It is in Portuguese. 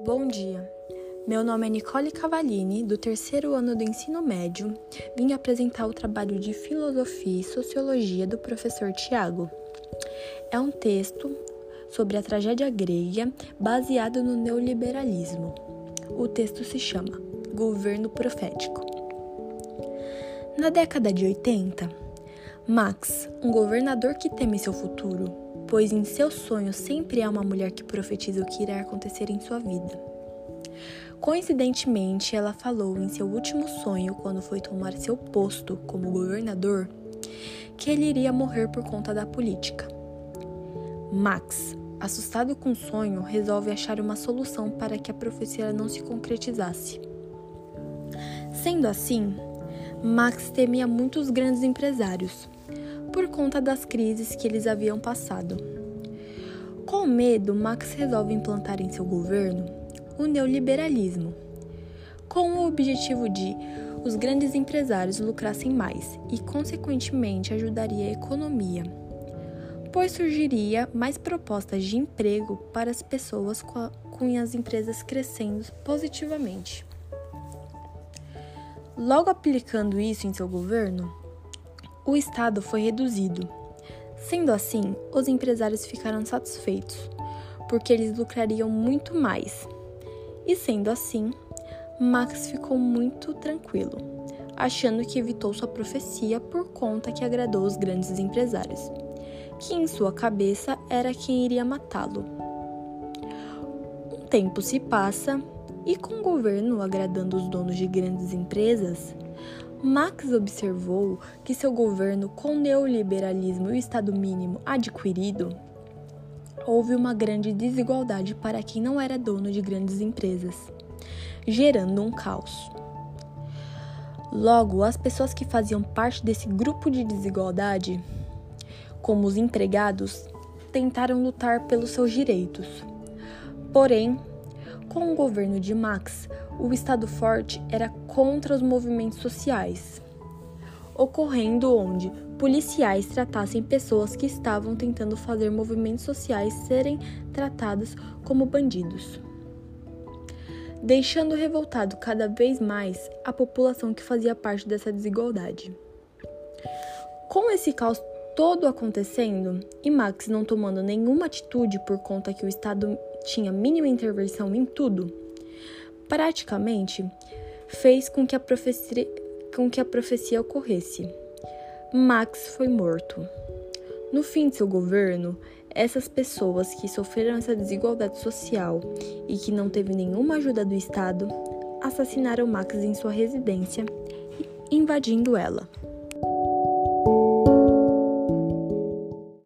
Bom dia. Meu nome é Nicole Cavalini, do terceiro ano do ensino médio. Vim apresentar o trabalho de Filosofia e Sociologia do professor Tiago. É um texto sobre a tragédia grega baseado no neoliberalismo. O texto se chama Governo Profético. Na década de 80, Max, um governador que teme seu futuro, pois em seus sonhos sempre há uma mulher que profetiza o que irá acontecer em sua vida. Coincidentemente, ela falou em seu último sonho, quando foi tomar seu posto como governador, que ele iria morrer por conta da política. Max, assustado com o sonho, resolve achar uma solução para que a profecia não se concretizasse. Sendo assim, Max temia muitos grandes empresários, por conta das crises que eles haviam passado. Com medo, Max resolve implantar em seu governo o neoliberalismo, com o objetivo de os grandes empresários lucrassem mais e, consequentemente, ajudaria a economia, pois surgiria mais propostas de emprego para as pessoas com as empresas crescendo positivamente. Logo aplicando isso em seu governo, o Estado foi reduzido. Sendo assim, os empresários ficaram satisfeitos, porque eles lucrariam muito mais e sendo assim, Max ficou muito tranquilo, achando que evitou sua profecia por conta que agradou os grandes empresários, que em sua cabeça era quem iria matá-lo. Um tempo se passa e, com o governo agradando os donos de grandes empresas, Max observou que seu governo, com o neoliberalismo e o Estado mínimo adquirido, houve uma grande desigualdade para quem não era dono de grandes empresas, gerando um caos. Logo, as pessoas que faziam parte desse grupo de desigualdade, como os empregados, tentaram lutar pelos seus direitos. Porém, com o governo de Max, o Estado forte era contra os movimentos sociais, ocorrendo onde policiais tratassem pessoas que estavam tentando fazer movimentos sociais serem tratadas como bandidos, deixando revoltado cada vez mais a população que fazia parte dessa desigualdade. Com esse caos todo acontecendo e Max não tomando nenhuma atitude por conta que o Estado tinha mínima intervenção em tudo, praticamente fez com que a profecia, com que a profecia ocorresse. Max foi morto. No fim de seu governo, essas pessoas que sofreram essa desigualdade social e que não teve nenhuma ajuda do Estado assassinaram Max em sua residência, invadindo ela.